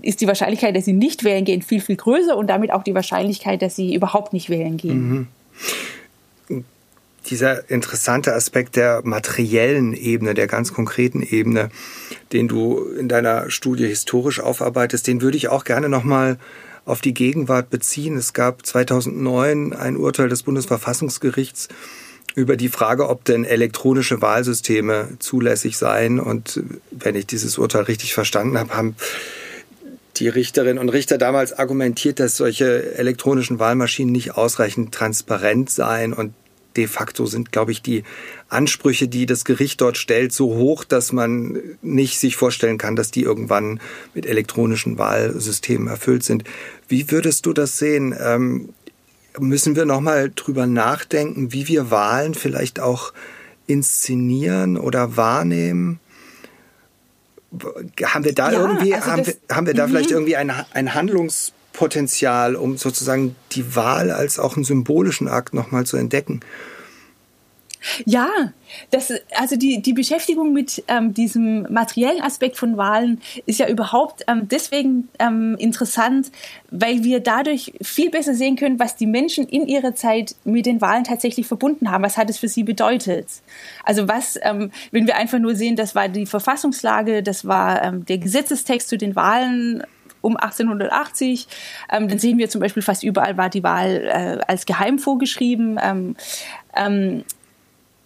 ist die Wahrscheinlichkeit, dass sie nicht wählen gehen, viel, viel größer und damit auch die Wahrscheinlichkeit, dass sie überhaupt nicht wählen gehen. Mhm. Dieser interessante Aspekt der materiellen Ebene, der ganz konkreten Ebene, den du in deiner Studie historisch aufarbeitest, den würde ich auch gerne nochmal auf die Gegenwart beziehen. Es gab 2009 ein Urteil des Bundesverfassungsgerichts, über die Frage, ob denn elektronische Wahlsysteme zulässig seien. Und wenn ich dieses Urteil richtig verstanden habe, haben die Richterinnen und Richter damals argumentiert, dass solche elektronischen Wahlmaschinen nicht ausreichend transparent seien und de facto sind, glaube ich, die Ansprüche, die das Gericht dort stellt, so hoch, dass man nicht sich vorstellen kann, dass die irgendwann mit elektronischen Wahlsystemen erfüllt sind. Wie würdest du das sehen? Ähm, müssen wir nochmal drüber nachdenken, wie wir Wahlen vielleicht auch inszenieren oder wahrnehmen? Haben wir da ja, irgendwie, also haben, wir, haben wir da mhm. vielleicht irgendwie ein, ein Handlungspotenzial, um sozusagen die Wahl als auch einen symbolischen Akt nochmal zu entdecken? Ja, das, also die, die Beschäftigung mit ähm, diesem materiellen Aspekt von Wahlen ist ja überhaupt ähm, deswegen ähm, interessant, weil wir dadurch viel besser sehen können, was die Menschen in ihrer Zeit mit den Wahlen tatsächlich verbunden haben. Was hat es für sie bedeutet? Also was, ähm, wenn wir einfach nur sehen, das war die Verfassungslage, das war ähm, der Gesetzestext zu den Wahlen um 1880. Ähm, dann sehen wir zum Beispiel fast überall war die Wahl äh, als geheim vorgeschrieben. Ähm, ähm,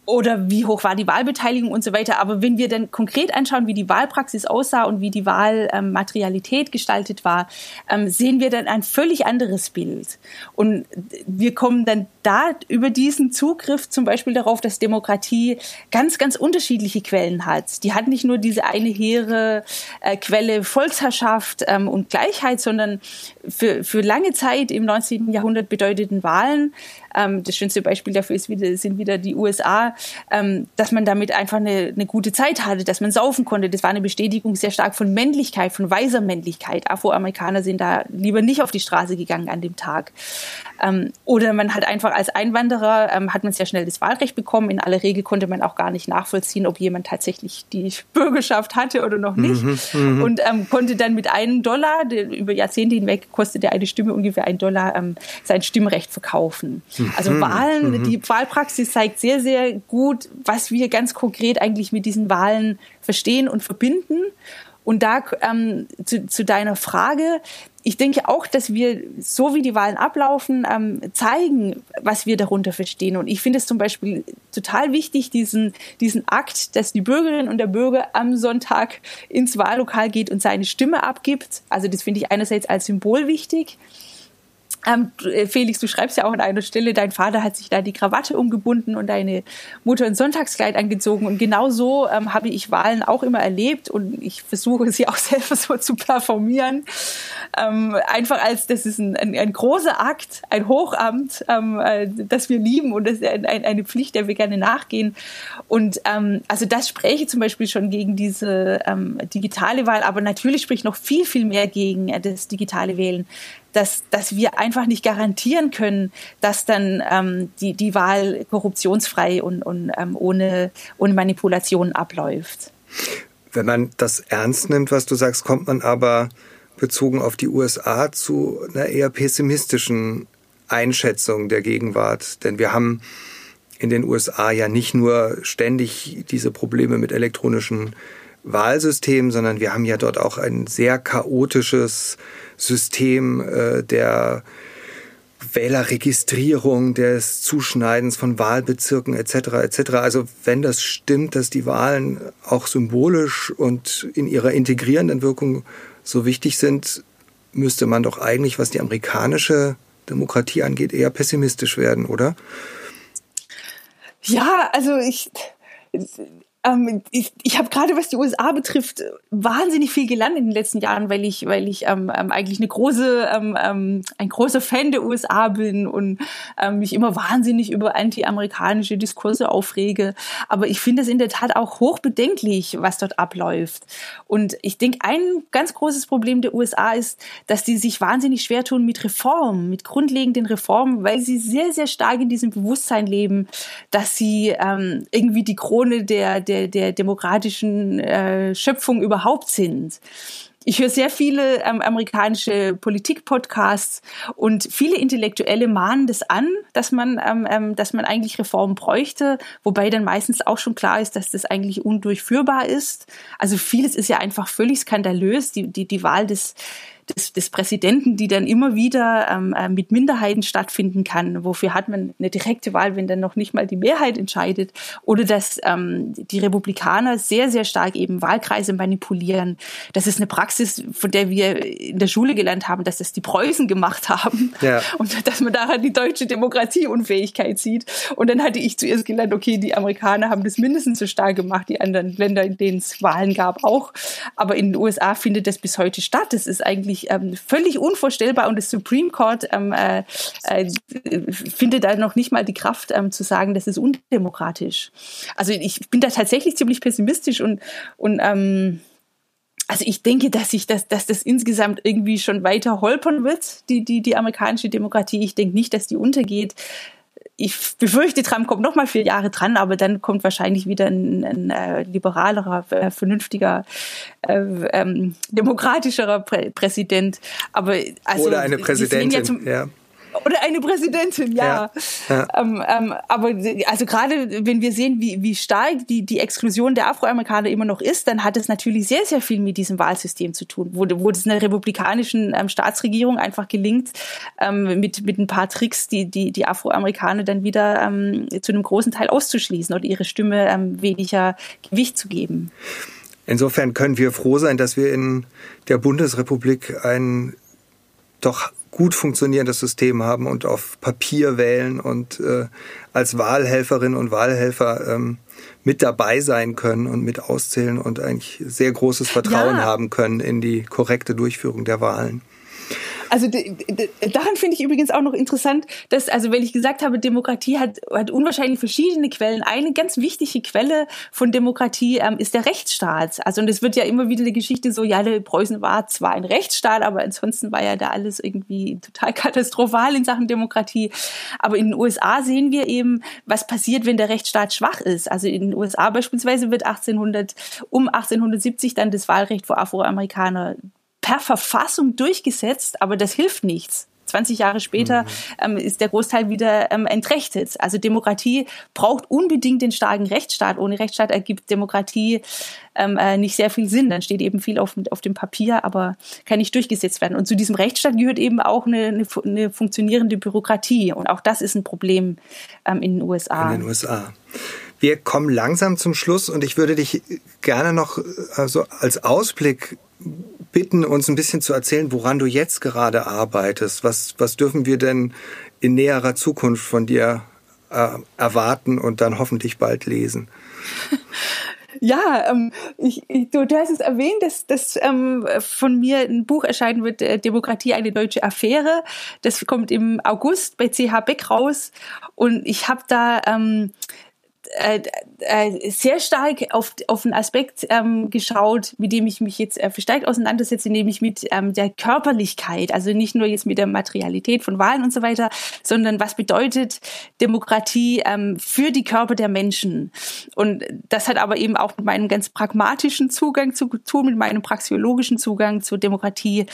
oder wie hoch war die Wahlbeteiligung und so weiter. Aber wenn wir dann konkret anschauen, wie die Wahlpraxis aussah und wie die Wahlmaterialität ähm, gestaltet war, ähm, sehen wir dann ein völlig anderes Bild. Und wir kommen dann da über diesen Zugriff zum Beispiel darauf, dass Demokratie ganz, ganz unterschiedliche Quellen hat. Die hat nicht nur diese eine hehre äh, Quelle Volksherrschaft ähm, und Gleichheit, sondern für, für lange Zeit im 19. Jahrhundert bedeuteten Wahlen ähm, das schönste Beispiel dafür ist wieder, sind wieder die USA, ähm, dass man damit einfach eine, eine gute Zeit hatte, dass man saufen konnte. Das war eine Bestätigung sehr stark von Männlichkeit, von weiser Männlichkeit. Afroamerikaner sind da lieber nicht auf die Straße gegangen an dem Tag. Ähm, oder man hat einfach als Einwanderer, ähm, hat man sehr schnell das Wahlrecht bekommen. In aller Regel konnte man auch gar nicht nachvollziehen, ob jemand tatsächlich die Bürgerschaft hatte oder noch nicht. Mhm, mhm. und ähm, konnte dann mit einem Dollar, der, über Jahrzehnte hinweg kostete eine Stimme ungefähr ein Dollar, ähm, sein Stimmrecht verkaufen. Also mhm. Wahlen, mhm. die Wahlpraxis zeigt sehr, sehr gut, was wir ganz konkret eigentlich mit diesen Wahlen verstehen und verbinden. Und da ähm, zu, zu deiner Frage, ich denke auch, dass wir, so wie die Wahlen ablaufen, ähm, zeigen, was wir darunter verstehen. Und ich finde es zum Beispiel total wichtig, diesen, diesen Akt, dass die Bürgerin und der Bürger am Sonntag ins Wahllokal geht und seine Stimme abgibt. Also das finde ich einerseits als Symbol wichtig. Ähm, äh, Felix, du schreibst ja auch an einer Stelle, dein Vater hat sich da die Krawatte umgebunden und deine Mutter ein Sonntagskleid angezogen. Und genau so ähm, habe ich Wahlen auch immer erlebt und ich versuche sie auch selber so zu performieren. Ähm, einfach als, das ist ein, ein, ein großer Akt, ein Hochamt, ähm, äh, das wir lieben und das ist ein, eine Pflicht, der wir gerne nachgehen. Und ähm, also das spreche zum Beispiel schon gegen diese ähm, digitale Wahl, aber natürlich spricht noch viel, viel mehr gegen äh, das digitale Wählen dass, dass wir einfach nicht garantieren können, dass dann ähm, die, die Wahl korruptionsfrei und, und ähm, ohne, ohne Manipulation abläuft. Wenn man das ernst nimmt, was du sagst, kommt man aber bezogen auf die USA zu einer eher pessimistischen Einschätzung der Gegenwart. Denn wir haben in den USA ja nicht nur ständig diese Probleme mit elektronischen Wahlsystemen, sondern wir haben ja dort auch ein sehr chaotisches System äh, der Wählerregistrierung, des Zuschneidens von Wahlbezirken etc. etc. Also wenn das stimmt, dass die Wahlen auch symbolisch und in ihrer integrierenden Wirkung so wichtig sind, müsste man doch eigentlich, was die amerikanische Demokratie angeht, eher pessimistisch werden, oder? Ja, also ich ähm, ich ich habe gerade, was die USA betrifft, wahnsinnig viel gelernt in den letzten Jahren, weil ich, weil ich ähm, ähm, eigentlich eine große, ähm, ähm, ein großer Fan der USA bin und ähm, mich immer wahnsinnig über anti-amerikanische Diskurse aufrege. Aber ich finde es in der Tat auch hochbedenklich, was dort abläuft. Und ich denke, ein ganz großes Problem der USA ist, dass die sich wahnsinnig schwer tun mit Reformen, mit grundlegenden Reformen, weil sie sehr, sehr stark in diesem Bewusstsein leben, dass sie irgendwie die Krone der, der der, der demokratischen äh, Schöpfung überhaupt sind. Ich höre sehr viele ähm, amerikanische Politik-Podcasts und viele Intellektuelle mahnen das an, dass man, ähm, ähm, dass man eigentlich Reformen bräuchte, wobei dann meistens auch schon klar ist, dass das eigentlich undurchführbar ist. Also vieles ist ja einfach völlig skandalös. Die, die, die Wahl des, des, des Präsidenten, die dann immer wieder ähm, äh, mit Minderheiten stattfinden kann. Wofür hat man eine direkte Wahl, wenn dann noch nicht mal die Mehrheit entscheidet? Oder dass ähm, die Republikaner sehr, sehr stark eben Wahlkreise manipulieren. Das ist eine Praxis, von der wir in der Schule gelernt haben, dass das die Preußen gemacht haben. Ja. Und dass man daran die deutsche Demokratieunfähigkeit sieht. Und dann hatte ich zuerst gelernt, okay, die Amerikaner haben das mindestens so stark gemacht, die anderen Länder, in denen es Wahlen gab, auch. Aber in den USA findet das bis heute statt. Das ist eigentlich eigentlich ähm, völlig unvorstellbar und das Supreme Court ähm, äh, äh, findet da noch nicht mal die Kraft ähm, zu sagen, das ist undemokratisch. Also ich bin da tatsächlich ziemlich pessimistisch und, und ähm, also ich denke, dass sich das, dass das insgesamt irgendwie schon weiter holpern wird, die, die, die amerikanische Demokratie. Ich denke nicht, dass die untergeht ich befürchte, Trump kommt noch mal vier Jahre dran, aber dann kommt wahrscheinlich wieder ein, ein, ein äh, liberalerer, äh, vernünftiger, äh, ähm, demokratischerer Prä Präsident. Aber also, Oder eine Präsidentin, ja. Oder eine Präsidentin, ja. ja, ja. Ähm, ähm, aber also gerade wenn wir sehen, wie, wie stark die, die Exklusion der Afroamerikaner immer noch ist, dann hat es natürlich sehr, sehr viel mit diesem Wahlsystem zu tun, wo, wo es einer republikanischen ähm, Staatsregierung einfach gelingt, ähm, mit, mit ein paar Tricks die, die, die Afroamerikaner dann wieder ähm, zu einem großen Teil auszuschließen oder ihre Stimme ähm, weniger Gewicht zu geben. Insofern können wir froh sein, dass wir in der Bundesrepublik ein doch gut funktionierendes System haben und auf Papier wählen und äh, als Wahlhelferinnen und Wahlhelfer ähm, mit dabei sein können und mit auszählen und eigentlich sehr großes Vertrauen ja. haben können in die korrekte Durchführung der Wahlen. Also daran finde ich übrigens auch noch interessant, dass, also wenn ich gesagt habe, Demokratie hat, hat unwahrscheinlich verschiedene Quellen. Eine ganz wichtige Quelle von Demokratie ähm, ist der Rechtsstaat. Also und es wird ja immer wieder die Geschichte so, ja, der Preußen war zwar ein Rechtsstaat, aber ansonsten war ja da alles irgendwie total katastrophal in Sachen Demokratie. Aber in den USA sehen wir eben, was passiert, wenn der Rechtsstaat schwach ist. Also in den USA beispielsweise wird 1800, um 1870 dann das Wahlrecht für Afroamerikaner per Verfassung durchgesetzt, aber das hilft nichts. 20 Jahre später mhm. ähm, ist der Großteil wieder ähm, entrechtet. Also Demokratie braucht unbedingt den starken Rechtsstaat. Ohne Rechtsstaat ergibt Demokratie ähm, äh, nicht sehr viel Sinn. Dann steht eben viel auf, auf dem Papier, aber kann nicht durchgesetzt werden. Und zu diesem Rechtsstaat gehört eben auch eine, eine, eine funktionierende Bürokratie. Und auch das ist ein Problem ähm, in den USA. In den USA. Wir kommen langsam zum Schluss und ich würde dich gerne noch also als Ausblick bitten, uns ein bisschen zu erzählen, woran du jetzt gerade arbeitest. Was, was dürfen wir denn in näherer Zukunft von dir äh, erwarten und dann hoffentlich bald lesen? Ja, ähm, ich, ich, du, du hast es erwähnt, dass, dass ähm, von mir ein Buch erscheinen wird, äh, Demokratie, eine deutsche Affäre. Das kommt im August bei CH Beck raus. Und ich habe da ähm, äh, äh, sehr stark auf, auf einen Aspekt ähm, geschaut, mit dem ich mich jetzt äh, verstärkt auseinandersetze, nämlich mit ähm, der Körperlichkeit. Also nicht nur jetzt mit der Materialität von Wahlen und so weiter, sondern was bedeutet Demokratie ähm, für die Körper der Menschen. Und das hat aber eben auch mit meinem ganz pragmatischen Zugang zu tun, mit meinem praxiologischen Zugang zur Demokratie.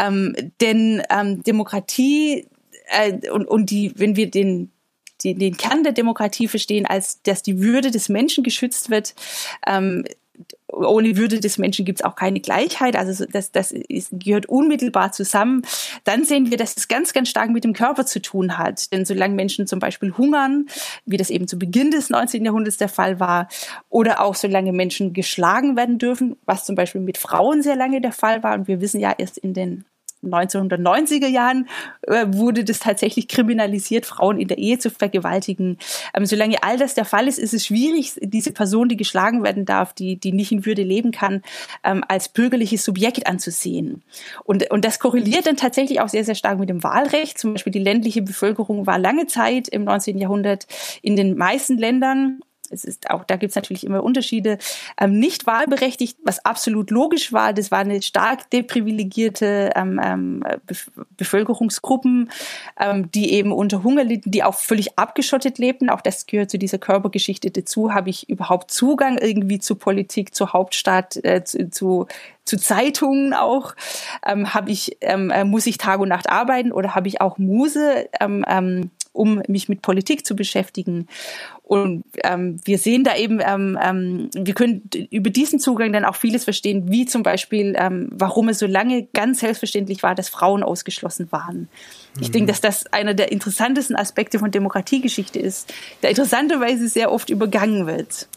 Ähm, denn ähm, Demokratie äh, und, und die, wenn wir den die, den Kern der Demokratie verstehen, als dass die Würde des Menschen geschützt wird. Ähm, ohne Würde des Menschen gibt es auch keine Gleichheit, also das, das ist, gehört unmittelbar zusammen. Dann sehen wir, dass es ganz, ganz stark mit dem Körper zu tun hat. Denn solange Menschen zum Beispiel hungern, wie das eben zu Beginn des 19. Jahrhunderts der Fall war, oder auch solange Menschen geschlagen werden dürfen, was zum Beispiel mit Frauen sehr lange der Fall war, und wir wissen ja erst in den 1990er Jahren äh, wurde das tatsächlich kriminalisiert, Frauen in der Ehe zu vergewaltigen. Ähm, solange all das der Fall ist, ist es schwierig, diese Person, die geschlagen werden darf, die, die nicht in Würde leben kann, ähm, als bürgerliches Subjekt anzusehen. Und, und das korreliert dann tatsächlich auch sehr, sehr stark mit dem Wahlrecht. Zum Beispiel die ländliche Bevölkerung war lange Zeit im 19. Jahrhundert in den meisten Ländern es ist auch, da gibt es natürlich immer Unterschiede, ähm, nicht wahlberechtigt, was absolut logisch war. Das war eine stark deprivilegierte ähm, ähm, Bevölkerungsgruppen, ähm, die eben unter Hunger litten, die auch völlig abgeschottet lebten. Auch das gehört zu dieser Körpergeschichte dazu. Habe ich überhaupt Zugang irgendwie zu Politik, zur Hauptstadt, äh, zu, zu zu Zeitungen auch. Ähm, habe ich, ähm, äh, muss ich Tag und Nacht arbeiten oder habe ich auch Muse, ähm, ähm, um mich mit Politik zu beschäftigen? Und ähm, wir sehen da eben, ähm, ähm, wir können über diesen Zugang dann auch vieles verstehen, wie zum Beispiel, ähm, warum es so lange ganz selbstverständlich war, dass Frauen ausgeschlossen waren. Ich mhm. denke, dass das einer der interessantesten Aspekte von Demokratiegeschichte ist, der interessanterweise sehr oft übergangen wird.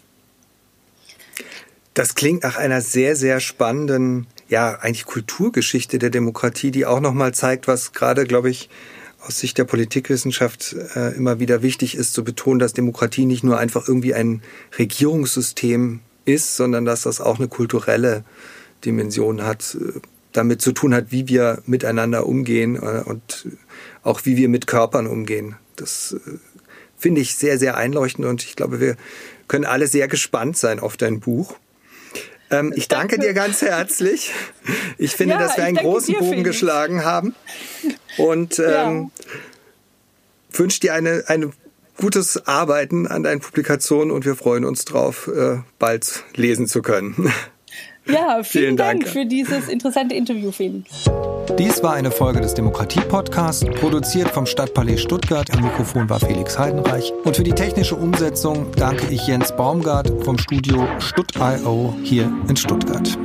Das klingt nach einer sehr, sehr spannenden, ja, eigentlich Kulturgeschichte der Demokratie, die auch nochmal zeigt, was gerade, glaube ich, aus Sicht der Politikwissenschaft äh, immer wieder wichtig ist, zu betonen, dass Demokratie nicht nur einfach irgendwie ein Regierungssystem ist, sondern dass das auch eine kulturelle Dimension hat, äh, damit zu tun hat, wie wir miteinander umgehen äh, und auch wie wir mit Körpern umgehen. Das äh, finde ich sehr, sehr einleuchtend und ich glaube, wir können alle sehr gespannt sein auf dein Buch. Ähm, ich danke, danke, dir ganz herzlich. Ich finde, ja, dass wir einen großen dir, Bogen geschlagen haben und ähm, ja. wünsche dir eine, eine gutes Arbeiten an deinen Publikationen und wir freuen uns drauf, äh, bald lesen zu können. Ja, vielen, vielen Dank. Dank für dieses interessante Interview, Felix. Dies war eine Folge des Demokratie-Podcasts, produziert vom Stadtpalais Stuttgart. Am Mikrofon war Felix Heidenreich. Und für die technische Umsetzung danke ich Jens Baumgart vom Studio Stutt.io hier in Stuttgart.